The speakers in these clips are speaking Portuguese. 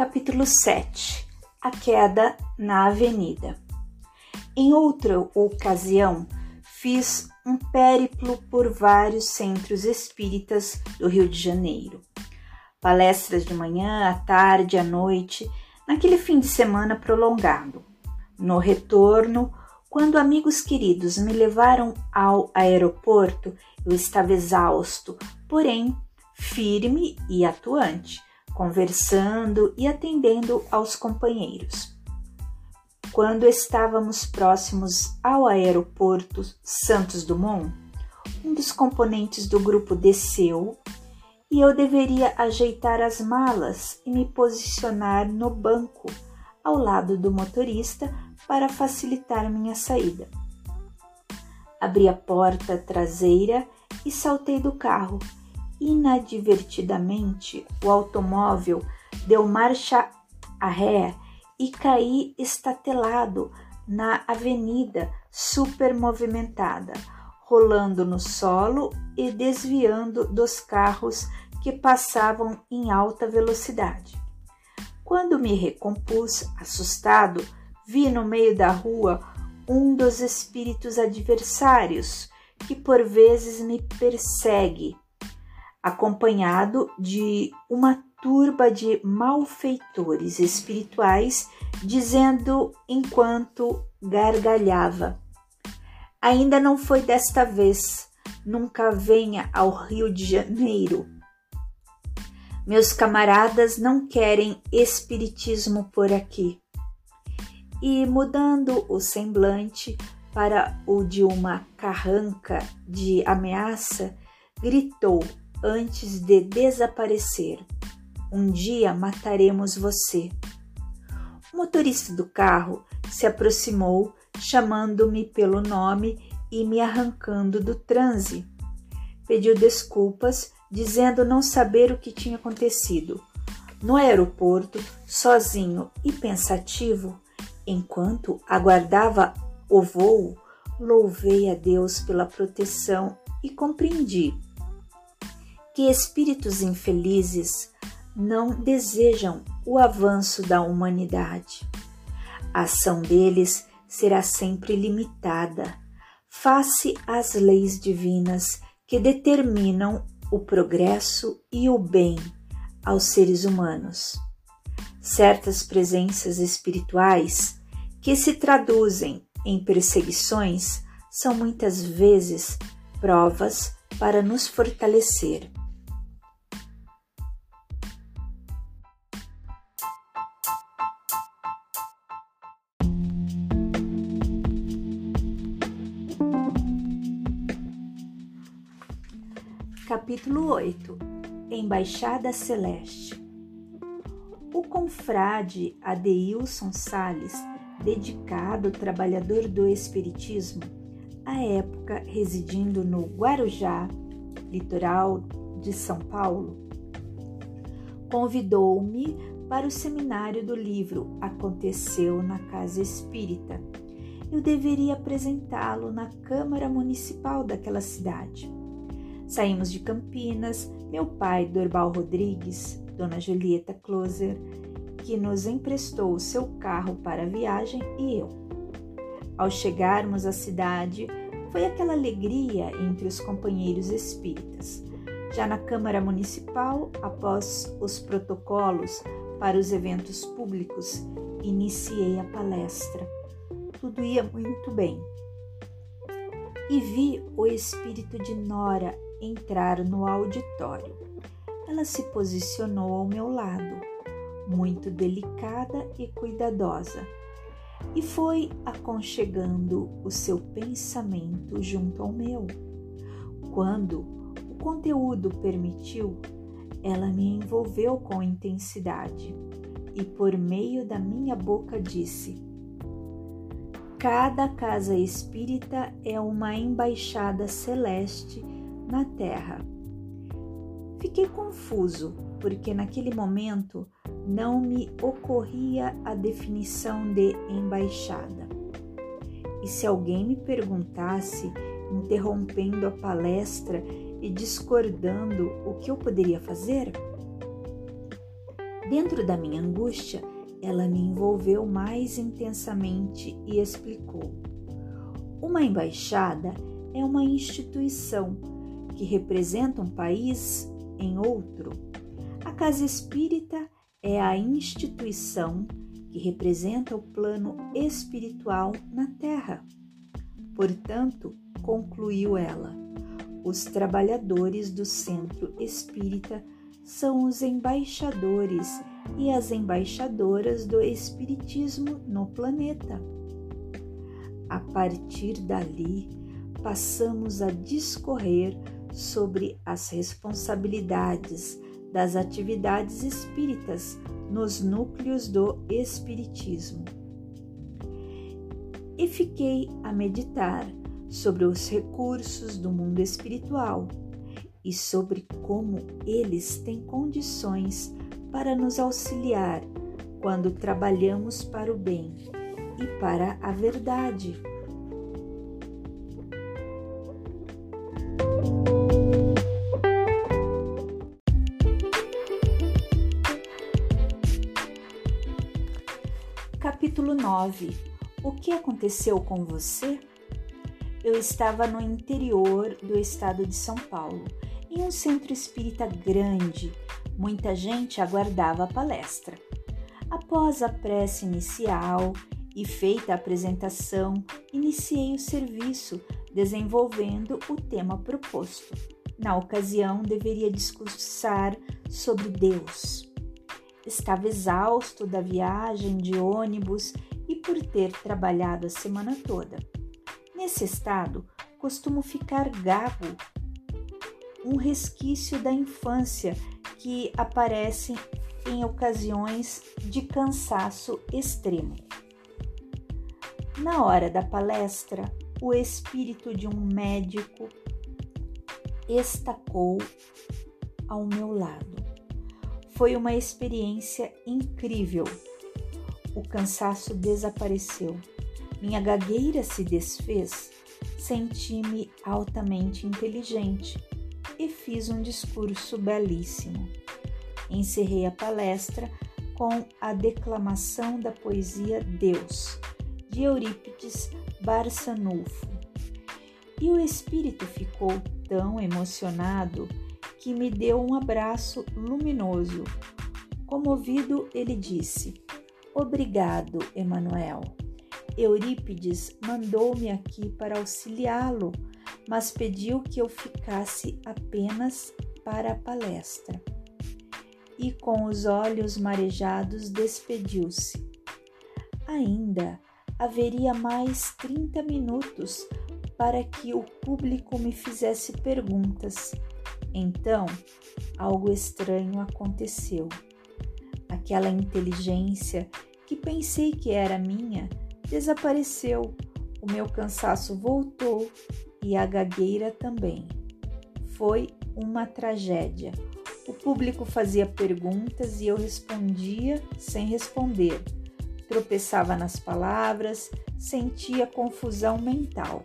Capítulo 7 A queda na avenida. Em outra ocasião, fiz um périplo por vários centros espíritas do Rio de Janeiro. Palestras de manhã, à tarde, à noite, naquele fim de semana prolongado. No retorno, quando amigos queridos me levaram ao aeroporto, eu estava exausto, porém firme e atuante, conversando e atendendo aos companheiros. Quando estávamos próximos ao aeroporto Santos Dumont, um dos componentes do grupo desceu e eu deveria ajeitar as malas e me posicionar no banco ao lado do motorista para facilitar minha saída. Abri a porta traseira e saltei do carro. Inadvertidamente, o automóvel deu marcha a ré e caí estatelado na avenida super movimentada, rolando no solo e desviando dos carros que passavam em alta velocidade. Quando me recompus, assustado, vi no meio da rua um dos espíritos adversários que por vezes me persegue, acompanhado de uma turba de malfeitores espirituais, dizendo enquanto gargalhava: Ainda não foi desta vez, nunca venha ao Rio de Janeiro. Meus camaradas não querem espiritismo por aqui. E mudando o semblante para o de uma carranca de ameaça, gritou antes de desaparecer: Um dia mataremos você. O motorista do carro se aproximou, chamando-me pelo nome e me arrancando do transe. Pediu desculpas dizendo não saber o que tinha acontecido. No aeroporto, sozinho e pensativo, enquanto aguardava o voo, louvei a Deus pela proteção e compreendi que espíritos infelizes não desejam o avanço da humanidade. A ação deles será sempre limitada, face às leis divinas que determinam o progresso e o bem aos seres humanos. Certas presenças espirituais que se traduzem em perseguições são muitas vezes provas para nos fortalecer. Capítulo 8 Embaixada Celeste O confrade Adeilson Sales, dedicado trabalhador do Espiritismo, à época residindo no Guarujá, litoral de São Paulo, convidou-me para o seminário do livro Aconteceu na Casa Espírita. Eu deveria apresentá-lo na Câmara Municipal daquela cidade. Saímos de Campinas, meu pai, Dorbal Rodrigues, Dona Julieta Closer, que nos emprestou o seu carro para a viagem, e eu. Ao chegarmos à cidade, foi aquela alegria entre os companheiros espíritas. Já na Câmara Municipal, após os protocolos para os eventos públicos, iniciei a palestra. Tudo ia muito bem. E vi o espírito de Nora entrar no auditório. Ela se posicionou ao meu lado, muito delicada e cuidadosa, e foi aconchegando o seu pensamento junto ao meu. Quando o conteúdo permitiu, ela me envolveu com intensidade e, por meio da minha boca, disse: Cada casa espírita é uma embaixada celeste na terra. Fiquei confuso, porque naquele momento não me ocorria a definição de embaixada. E se alguém me perguntasse, interrompendo a palestra e discordando, o que eu poderia fazer? Dentro da minha angústia, ela me envolveu mais intensamente e explicou: Uma embaixada é uma instituição que representa um país em outro. A casa espírita é a instituição que representa o plano espiritual na Terra. Portanto, concluiu ela, os trabalhadores do centro espírita são os embaixadores e as embaixadoras do Espiritismo no planeta. A partir dali, passamos a discorrer sobre as responsabilidades das atividades espíritas nos núcleos do Espiritismo. E fiquei a meditar sobre os recursos do mundo espiritual e sobre como eles têm condições para nos auxiliar quando trabalhamos para o bem e para a verdade. 9 O que aconteceu com você? Eu estava no interior do estado de São Paulo, em um centro espírita grande. Muita gente aguardava a palestra. Após a prece inicial e feita a apresentação, iniciei o serviço desenvolvendo o tema proposto. Na ocasião, deveria discursar sobre Deus. Estava exausto da viagem de ônibus e por ter trabalhado a semana toda. Nesse estado, costumo ficar gago, um resquício da infância que aparece em ocasiões de cansaço extremo. Na hora da palestra, o espírito de um médico estacou ao meu lado. Foi uma experiência incrível. O cansaço desapareceu. Minha gagueira se desfez. Senti-me altamente inteligente e fiz um discurso belíssimo. Encerrei a palestra com a declamação da poesia Deus, de Eurípides Barçanufo. E o espírito ficou tão emocionado que me deu um abraço luminoso. Comovido, ele disse: Obrigado, Emanuel. Eurípides mandou-me aqui para auxiliá-lo, mas pediu que eu ficasse apenas para a palestra. E com os olhos marejados despediu-se. Ainda haveria mais 30 minutos para que o público me fizesse perguntas então, algo estranho aconteceu. Aquela inteligência que pensei que era minha desapareceu. O meu cansaço voltou e a gagueira também. Foi uma tragédia. O público fazia perguntas e eu respondia sem responder. Tropeçava nas palavras, sentia confusão mental.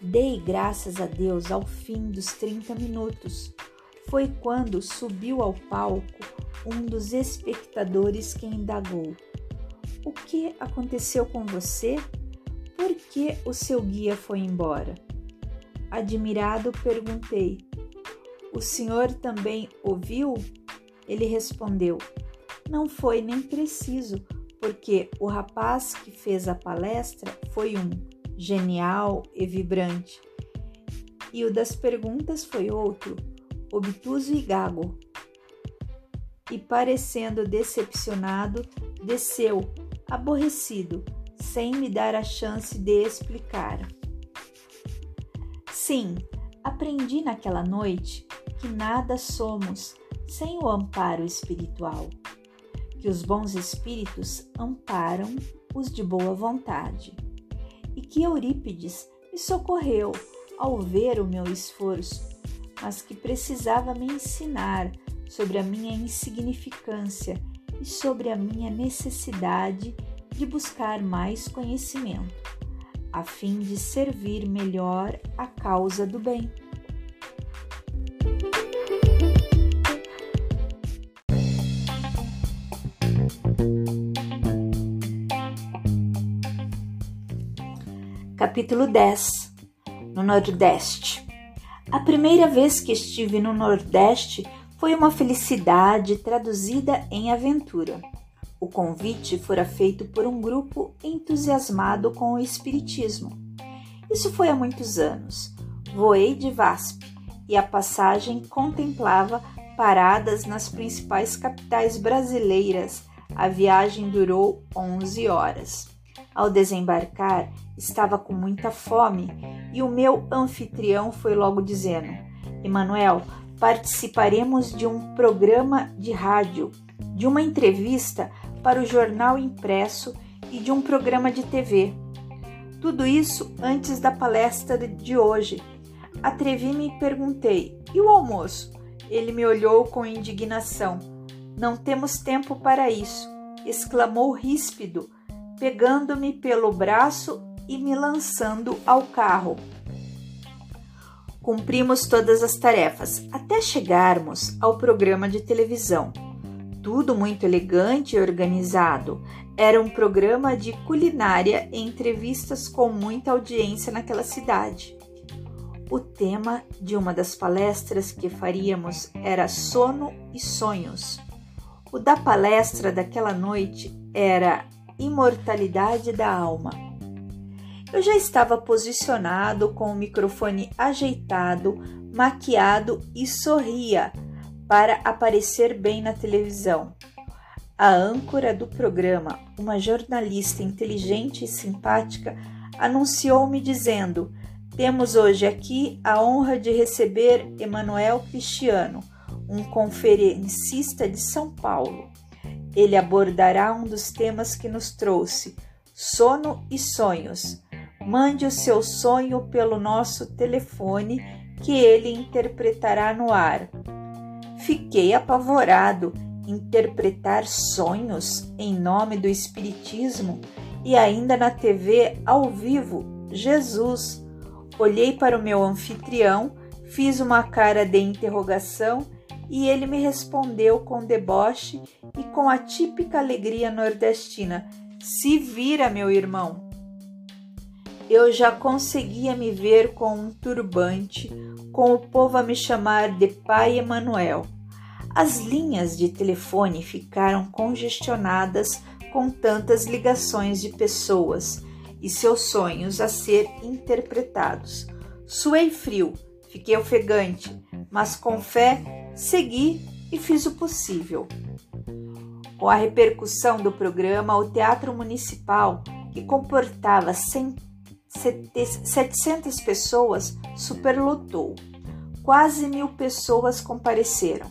Dei graças a Deus ao fim dos 30 minutos. Foi quando subiu ao palco um dos espectadores que indagou: O que aconteceu com você? Por que o seu guia foi embora? Admirado, perguntei: O senhor também ouviu? Ele respondeu: Não foi nem preciso, porque o rapaz que fez a palestra foi um genial e vibrante. E o das perguntas foi outro, obtuso e gago. E parecendo decepcionado, desceu, aborrecido, sem me dar a chance de explicar. Sim, aprendi naquela noite que nada somos sem o amparo espiritual, que os bons espíritos amparam os de boa vontade e que Eurípides me socorreu ao ver o meu esforço, mas que precisava me ensinar sobre a minha insignificância e sobre a minha necessidade de buscar mais conhecimento, a fim de servir melhor a causa do bem. Capítulo 10 No Nordeste A primeira vez que estive no Nordeste foi uma felicidade traduzida em aventura. O convite fora feito por um grupo entusiasmado com o Espiritismo. Isso foi há muitos anos. Voei de VASP e a passagem contemplava paradas nas principais capitais brasileiras. A viagem durou 11 horas. Ao desembarcar, estava com muita fome e o meu anfitrião foi logo dizendo: Emanuel, participaremos de um programa de rádio, de uma entrevista para o jornal impresso e de um programa de TV. Tudo isso antes da palestra de hoje. Atrevi-me e perguntei: e o almoço? Ele me olhou com indignação. Não temos tempo para isso, exclamou ríspido, pegando-me pelo braço e me lançando ao carro. Cumprimos todas as tarefas até chegarmos ao programa de televisão. Tudo muito elegante e organizado. Era um programa de culinária e entrevistas com muita audiência naquela cidade. O tema de uma das palestras que faríamos era sono e sonhos. O da palestra daquela noite era imortalidade da alma. Eu já estava posicionado com o microfone ajeitado, maquiado e sorria para aparecer bem na televisão. A âncora do programa, uma jornalista inteligente e simpática, anunciou-me dizendo temos hoje aqui a honra de receber Emanuel Cristiano, um conferencista de São Paulo. Ele abordará um dos temas que nos trouxe, sono e sonhos. Mande o seu sonho pelo nosso telefone que ele interpretará no ar. Fiquei apavorado. Interpretar sonhos em nome do Espiritismo e ainda na TV ao vivo. Jesus! Olhei para o meu anfitrião, fiz uma cara de interrogação e ele me respondeu com deboche e com a típica alegria nordestina: Se vira, meu irmão. Eu já conseguia me ver com um turbante, com o povo a me chamar de Pai Emanuel. As linhas de telefone ficaram congestionadas com tantas ligações de pessoas e seus sonhos a ser interpretados. Suei frio, fiquei ofegante, mas com fé segui e fiz o possível. Com a repercussão do programa, o Teatro Municipal, que comportava 100, 700 pessoas, superlotou. Quase mil pessoas compareceram.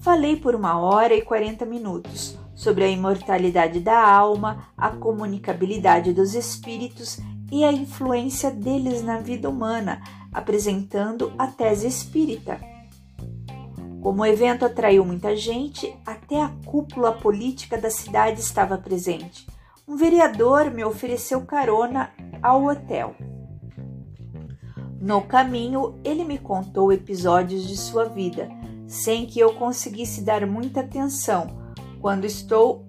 Falei por uma hora e 40 minutos sobre a imortalidade da alma, a comunicabilidade dos espíritos e a influência deles na vida humana, apresentando a tese espírita. Como o evento atraiu muita gente, até a cúpula política da cidade estava presente. Um vereador me ofereceu carona ao hotel. No caminho, ele me contou episódios de sua vida, sem que eu conseguisse dar muita atenção quando estou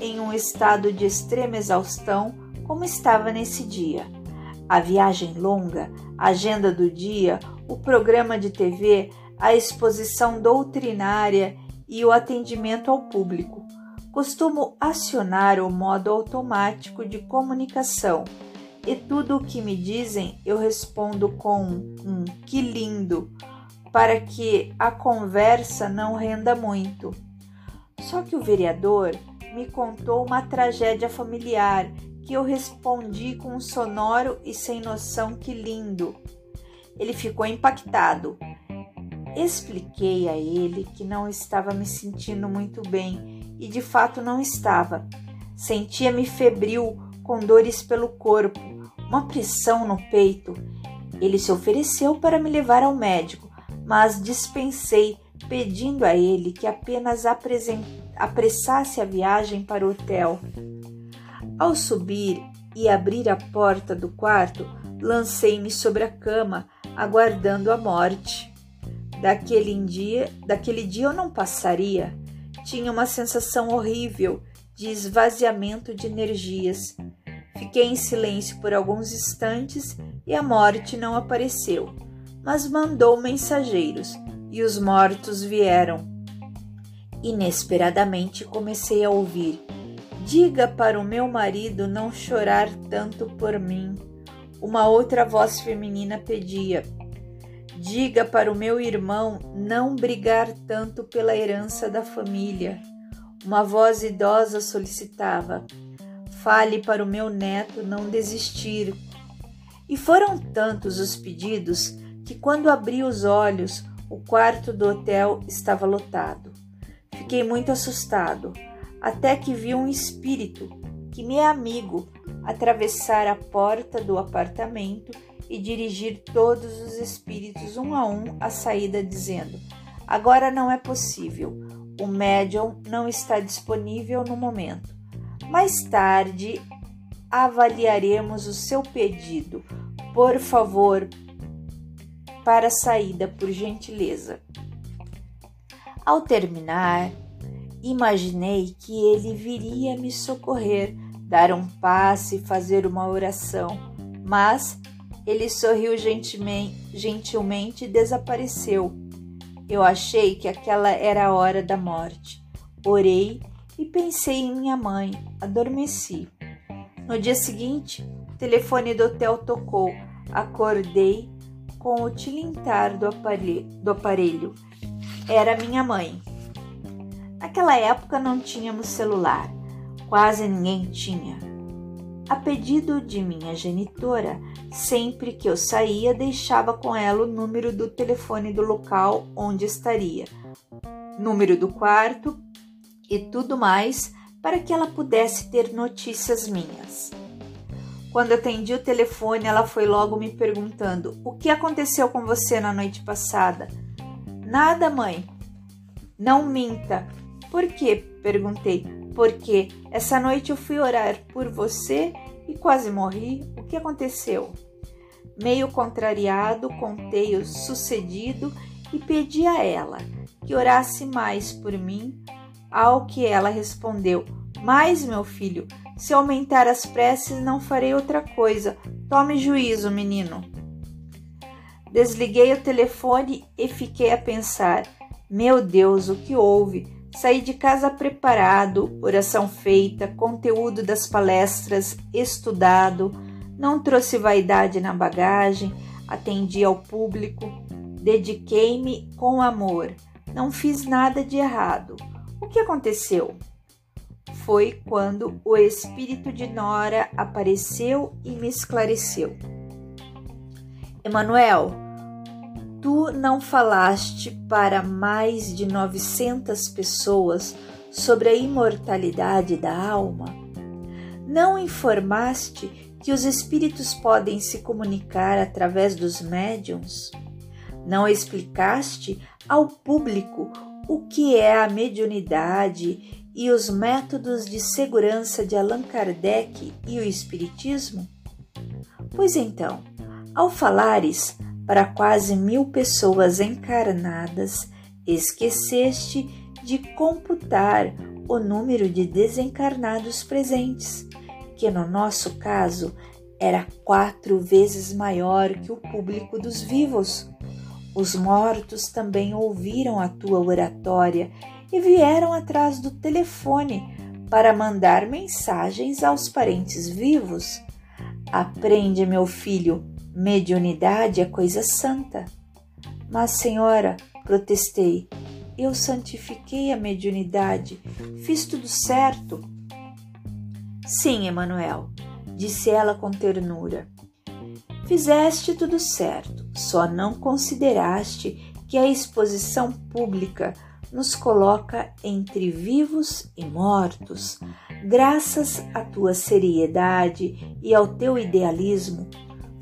em um estado de extrema exaustão, como estava nesse dia. A viagem longa, a agenda do dia, o programa de TV, a exposição doutrinária e o atendimento ao público. Costumo acionar o modo automático de comunicação e tudo o que me dizem eu respondo com um que lindo, para que a conversa não renda muito. Só que o vereador me contou uma tragédia familiar que eu respondi com um sonoro e sem noção que lindo. Ele ficou impactado. Expliquei a ele que não estava me sentindo muito bem e de fato não estava. Sentia-me febril, com dores pelo corpo, uma pressão no peito. Ele se ofereceu para me levar ao médico, mas dispensei pedindo a ele que apenas apressasse a viagem para o hotel. Ao subir e abrir a porta do quarto, lancei-me sobre a cama, aguardando a morte. Daquele dia, daquele dia eu não passaria. Tinha uma sensação horrível de esvaziamento de energias. Fiquei em silêncio por alguns instantes e a morte não apareceu, mas mandou mensageiros e os mortos vieram. Inesperadamente comecei a ouvir: Diga para o meu marido não chorar tanto por mim. Uma outra voz feminina pedia: Diga para o meu irmão não brigar tanto pela herança da família. Uma voz idosa solicitava: Fale para o meu neto não desistir. E foram tantos os pedidos que, quando abri os olhos, o quarto do hotel estava lotado. Fiquei muito assustado, até que vi um espírito, que me é amigo, atravessar a porta do apartamento e dirigir todos os espíritos um a um à saída, dizendo: Agora não é possível, o médium não está disponível no momento. Mais tarde avaliaremos o seu pedido. Por favor, para a saída, por gentileza. Ao terminar, imaginei que ele viria me socorrer, dar um passe fazer uma oração, mas ele sorriu gentilmente, e desapareceu. Eu achei que aquela era a hora da morte. Orei e pensei em minha mãe. Adormeci. No dia seguinte, o telefone do hotel tocou. Acordei com o tilintar do aparelho. Do aparelho. Era minha mãe. Naquela época não tínhamos celular. Quase ninguém tinha. A pedido de minha genitora, sempre que eu saía, deixava com ela o número do telefone do local onde estaria, número do quarto e tudo mais para que ela pudesse ter notícias minhas. Quando atendi o telefone, ela foi logo me perguntando: O que aconteceu com você na noite passada? Nada, mãe. Não minta. Por quê? perguntei. Porque essa noite eu fui orar por você e quase morri. O que aconteceu? Meio contrariado, contei o sucedido e pedi a ela que orasse mais por mim ao que ela respondeu: Mas, meu filho, se aumentar as preces, não farei outra coisa. Tome juízo, menino. Desliguei o telefone e fiquei a pensar: Meu Deus, o que houve? Saí de casa preparado, oração feita, conteúdo das palestras estudado, não trouxe vaidade na bagagem, atendi ao público, dediquei-me com amor, não fiz nada de errado. O que aconteceu? Foi quando o espírito de Nora apareceu e me esclareceu. Emanuel, tu não falaste para mais de 900 pessoas sobre a imortalidade da alma? Não informaste que os espíritos podem se comunicar através dos médiums? Não explicaste ao público o que é a mediunidade e os métodos de segurança de Allan Kardec e o Espiritismo? Pois então, ao falares para quase mil pessoas encarnadas, esqueceste de computar o número de desencarnados presentes, que no nosso caso era quatro vezes maior que o público dos vivos. Os mortos também ouviram a tua oratória e vieram atrás do telefone para mandar mensagens aos parentes vivos. Aprende, meu filho, mediunidade é coisa santa. Mas, senhora, protestei, eu santifiquei a mediunidade, fiz tudo certo. Sim, Emanuel, disse ela com ternura. Fizeste tudo certo, só não consideraste que a exposição pública nos coloca entre vivos e mortos. Graças à tua seriedade e ao teu idealismo,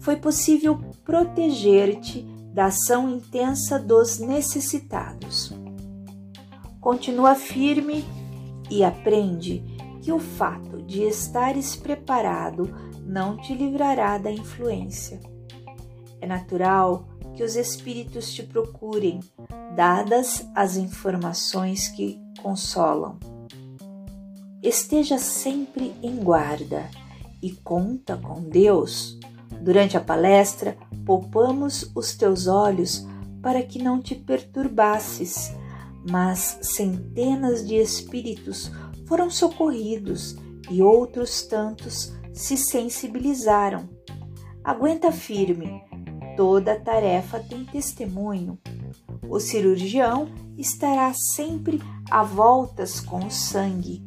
foi possível proteger-te da ação intensa dos necessitados. Continua firme e aprende que o fato de estares preparado não te livrará da influência. É natural que os espíritos te procurem, dadas as informações que consolam. Esteja sempre em guarda e conta com Deus. Durante a palestra, poupamos os teus olhos para que não te perturbasses, mas centenas de espíritos foram socorridos e outros tantos se sensibilizaram. Aguenta firme, toda tarefa tem testemunho. O cirurgião estará sempre a voltas com o sangue,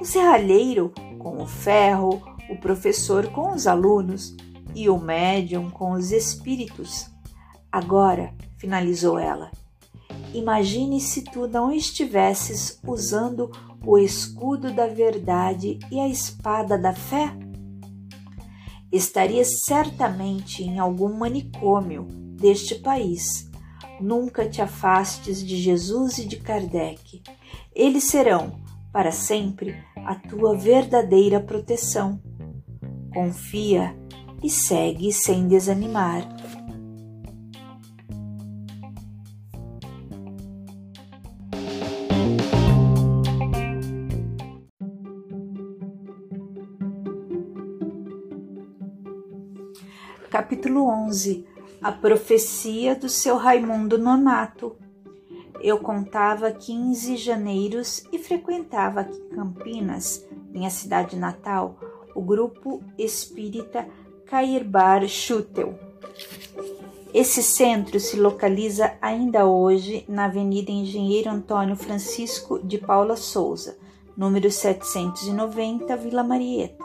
o serralheiro com o ferro, o professor com os alunos e o médium com os espíritos. Agora, finalizou ela, imagine se tu não estivesses usando o escudo da verdade e a espada da fé? Estarias certamente em algum manicômio deste país. Nunca te afastes de Jesus e de Kardec. Eles serão, para sempre, a tua verdadeira proteção. Confia e segue sem desanimar. Capítulo 11 A profecia do seu Raimundo Nonato. Eu contava 15 janeiros e frequentava aqui Campinas, minha cidade natal, o grupo espírita Cairbar Schutel. Esse centro se localiza ainda hoje na Avenida Engenheiro Antônio Francisco de Paula Souza, número 790, Vila Marieta.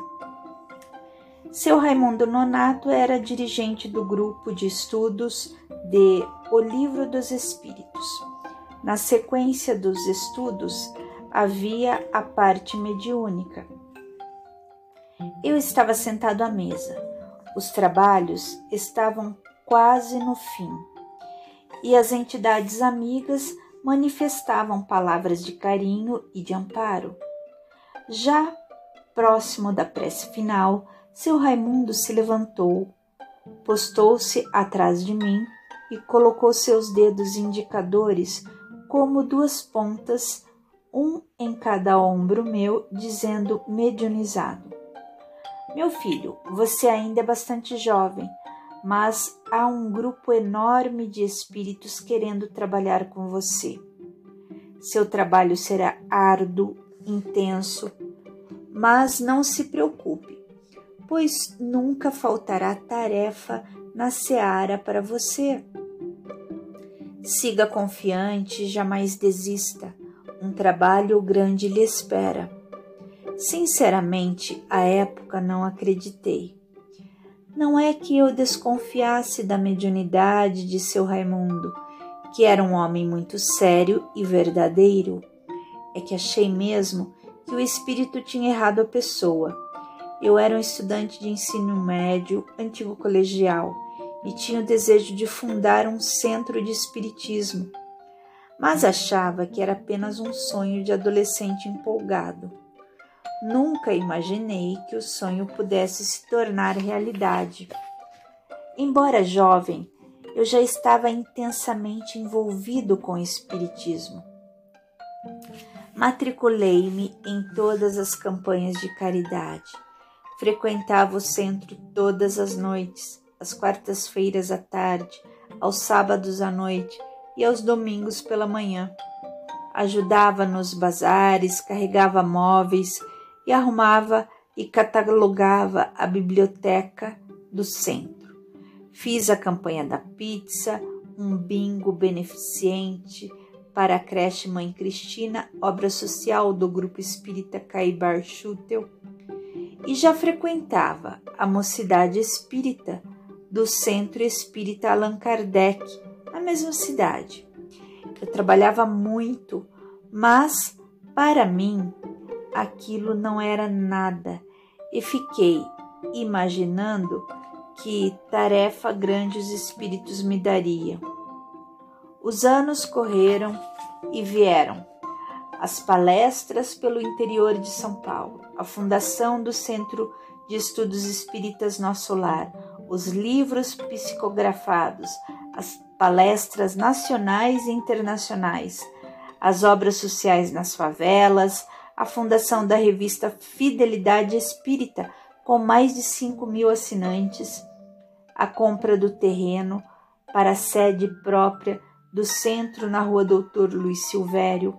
Seu Raimundo Nonato era dirigente do grupo de estudos de O Livro dos Espíritos. Na sequência dos estudos, havia a parte mediúnica. Eu estava sentado à mesa. Os trabalhos estavam quase no fim e as entidades amigas manifestavam palavras de carinho e de amparo. Já próximo da prece final, seu Raimundo se levantou, postou-se atrás de mim e colocou seus dedos indicadores como duas pontas, um em cada ombro meu, dizendo mediunizado: Meu filho, você ainda é bastante jovem, mas há um grupo enorme de espíritos querendo trabalhar com você. Seu trabalho será árduo, intenso, mas não se preocupe pois nunca faltará tarefa na seara para você. Siga confiante, jamais desista. Um trabalho grande lhe espera. Sinceramente, à época não acreditei. Não é que eu desconfiasse da mediunidade de seu Raimundo, que era um homem muito sério e verdadeiro. É que achei mesmo que o espírito tinha errado a pessoa eu era um estudante de ensino médio, antigo colegial, e tinha o desejo de fundar um centro de espiritismo, mas achava que era apenas um sonho de adolescente empolgado. Nunca imaginei que o sonho pudesse se tornar realidade. Embora jovem, eu já estava intensamente envolvido com o espiritismo. Matriculei-me em todas as campanhas de caridade Frequentava o centro todas as noites, às quartas-feiras à tarde, aos sábados à noite e aos domingos pela manhã. Ajudava nos bazares, carregava móveis e arrumava e catalogava a biblioteca do centro. Fiz a campanha da pizza, um bingo beneficente para a creche Mãe Cristina, obra social do Grupo Espírita Caibar Schutel e já frequentava a mocidade espírita do Centro Espírita Allan Kardec, na mesma cidade. Eu trabalhava muito, mas para mim aquilo não era nada e fiquei imaginando que tarefa grande os espíritos me dariam. Os anos correram e vieram as palestras pelo interior de São Paulo, a fundação do Centro de Estudos Espíritas Nosso Lar, os livros psicografados, as palestras nacionais e internacionais, as obras sociais nas favelas, a fundação da revista Fidelidade Espírita, com mais de 5 mil assinantes, a compra do terreno para a sede própria do centro na rua Doutor Luiz Silvério,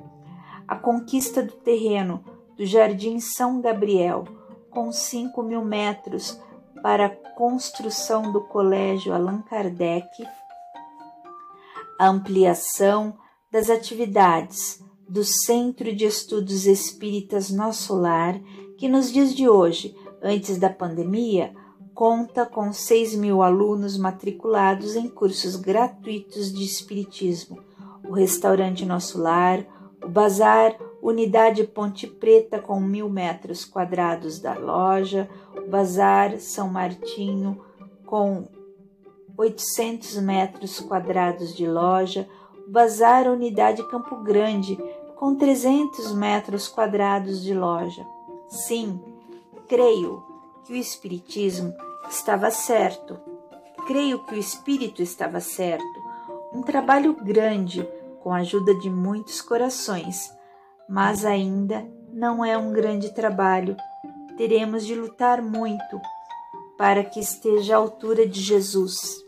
a conquista do terreno do Jardim São Gabriel, com 5 mil metros para a construção do Colégio Allan Kardec, a ampliação das atividades do Centro de Estudos Espíritas Nosso Lar, que nos dias de hoje, antes da pandemia, conta com 6 mil alunos matriculados em cursos gratuitos de Espiritismo, o restaurante Nosso Lar, o Bazar Unidade Ponte Preta com mil metros quadrados da loja, o Bazar São Martinho com 800 metros quadrados de loja, o Bazar Unidade Campo Grande com 300 metros quadrados de loja. Sim, creio que o Espiritismo estava certo. Creio que o Espírito estava certo. Um trabalho grande com a ajuda de muitos corações, mas ainda não é um grande trabalho. Teremos de lutar muito para que esteja à altura de Jesus.